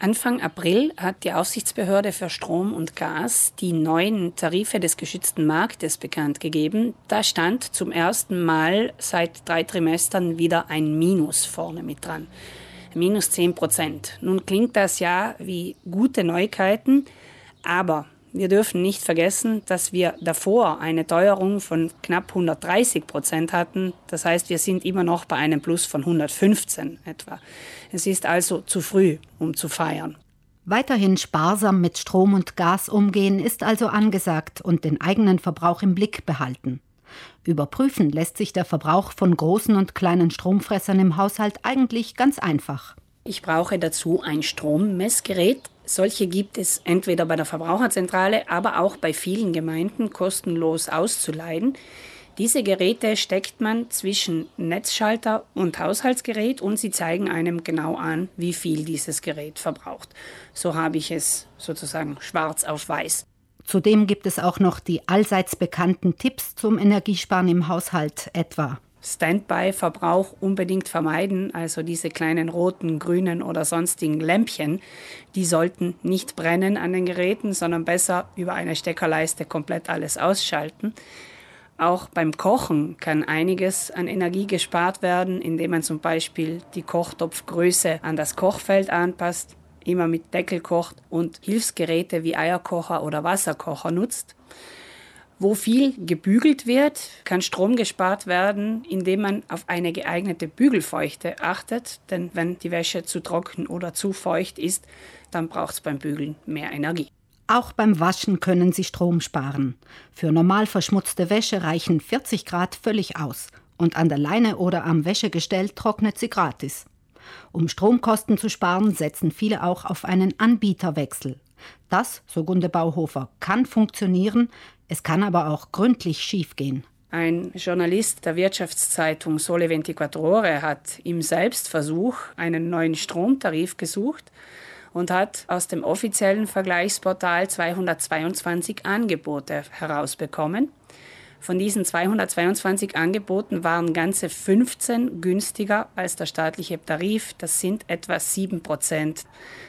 Anfang April hat die Aufsichtsbehörde für Strom und Gas die neuen Tarife des geschützten Marktes bekannt gegeben. Da stand zum ersten Mal seit drei Trimestern wieder ein Minus vorne mit dran. Minus 10 Prozent. Nun klingt das ja wie gute Neuigkeiten, aber wir dürfen nicht vergessen, dass wir davor eine Teuerung von knapp 130 Prozent hatten. Das heißt, wir sind immer noch bei einem Plus von 115 etwa. Es ist also zu früh, um zu feiern. Weiterhin sparsam mit Strom und Gas umgehen ist also angesagt und den eigenen Verbrauch im Blick behalten. Überprüfen lässt sich der Verbrauch von großen und kleinen Stromfressern im Haushalt eigentlich ganz einfach. Ich brauche dazu ein Strommessgerät. Solche gibt es entweder bei der Verbraucherzentrale, aber auch bei vielen Gemeinden kostenlos auszuleihen. Diese Geräte steckt man zwischen Netzschalter und Haushaltsgerät und sie zeigen einem genau an, wie viel dieses Gerät verbraucht. So habe ich es sozusagen schwarz auf weiß. Zudem gibt es auch noch die allseits bekannten Tipps zum Energiesparen im Haushalt etwa Standby-Verbrauch unbedingt vermeiden, also diese kleinen roten, grünen oder sonstigen Lämpchen, die sollten nicht brennen an den Geräten, sondern besser über eine Steckerleiste komplett alles ausschalten. Auch beim Kochen kann einiges an Energie gespart werden, indem man zum Beispiel die Kochtopfgröße an das Kochfeld anpasst, immer mit Deckel kocht und Hilfsgeräte wie Eierkocher oder Wasserkocher nutzt. Wo viel gebügelt wird, kann Strom gespart werden, indem man auf eine geeignete Bügelfeuchte achtet. Denn wenn die Wäsche zu trocken oder zu feucht ist, dann braucht es beim Bügeln mehr Energie. Auch beim Waschen können Sie Strom sparen. Für normal verschmutzte Wäsche reichen 40 Grad völlig aus. Und an der Leine oder am Wäschegestell trocknet sie gratis. Um Stromkosten zu sparen, setzen viele auch auf einen Anbieterwechsel. Das, so Gunde Bauhofer, kann funktionieren, es kann aber auch gründlich schiefgehen. Ein Journalist der Wirtschaftszeitung Sole 24 hat im Selbstversuch einen neuen Stromtarif gesucht und hat aus dem offiziellen Vergleichsportal 222 Angebote herausbekommen. Von diesen 222 Angeboten waren ganze 15 günstiger als der staatliche Tarif. Das sind etwa 7 Prozent.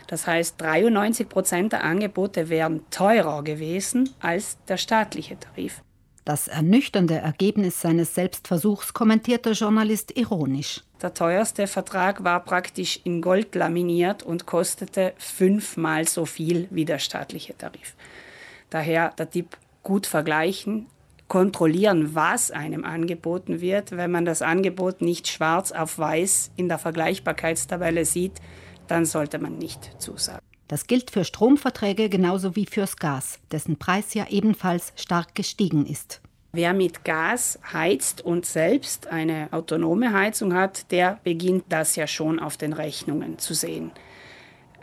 Das heißt, 93 Prozent der Angebote wären teurer gewesen als der staatliche Tarif. Das ernüchternde Ergebnis seines Selbstversuchs kommentiert der Journalist ironisch. Der teuerste Vertrag war praktisch in Gold laminiert und kostete fünfmal so viel wie der staatliche Tarif. Daher der Tipp gut vergleichen, kontrollieren, was einem angeboten wird. Wenn man das Angebot nicht schwarz auf weiß in der Vergleichbarkeitstabelle sieht, dann sollte man nicht zusagen. Das gilt für Stromverträge genauso wie fürs Gas, dessen Preis ja ebenfalls stark gestiegen ist. Wer mit Gas heizt und selbst eine autonome Heizung hat, der beginnt das ja schon auf den Rechnungen zu sehen.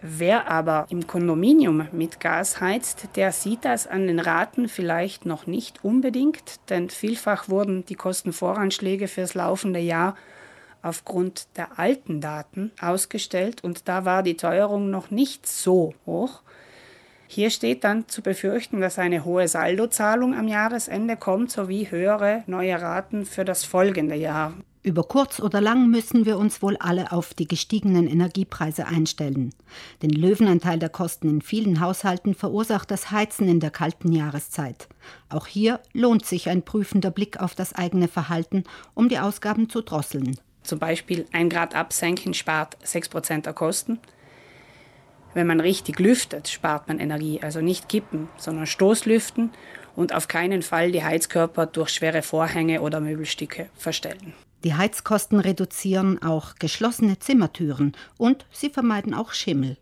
Wer aber im Kondominium mit Gas heizt, der sieht das an den Raten vielleicht noch nicht unbedingt, denn vielfach wurden die Kostenvoranschläge fürs laufende Jahr aufgrund der alten Daten ausgestellt und da war die Teuerung noch nicht so hoch. Hier steht dann zu befürchten, dass eine hohe Saldozahlung am Jahresende kommt sowie höhere neue Raten für das folgende Jahr. Über kurz oder lang müssen wir uns wohl alle auf die gestiegenen Energiepreise einstellen. Den Löwenanteil der Kosten in vielen Haushalten verursacht das Heizen in der kalten Jahreszeit. Auch hier lohnt sich ein prüfender Blick auf das eigene Verhalten, um die Ausgaben zu drosseln. Zum Beispiel ein Grad absenken spart 6% der Kosten. Wenn man richtig lüftet, spart man Energie. Also nicht kippen, sondern Stoßlüften und auf keinen Fall die Heizkörper durch schwere Vorhänge oder Möbelstücke verstellen. Die Heizkosten reduzieren auch geschlossene Zimmertüren und sie vermeiden auch Schimmel.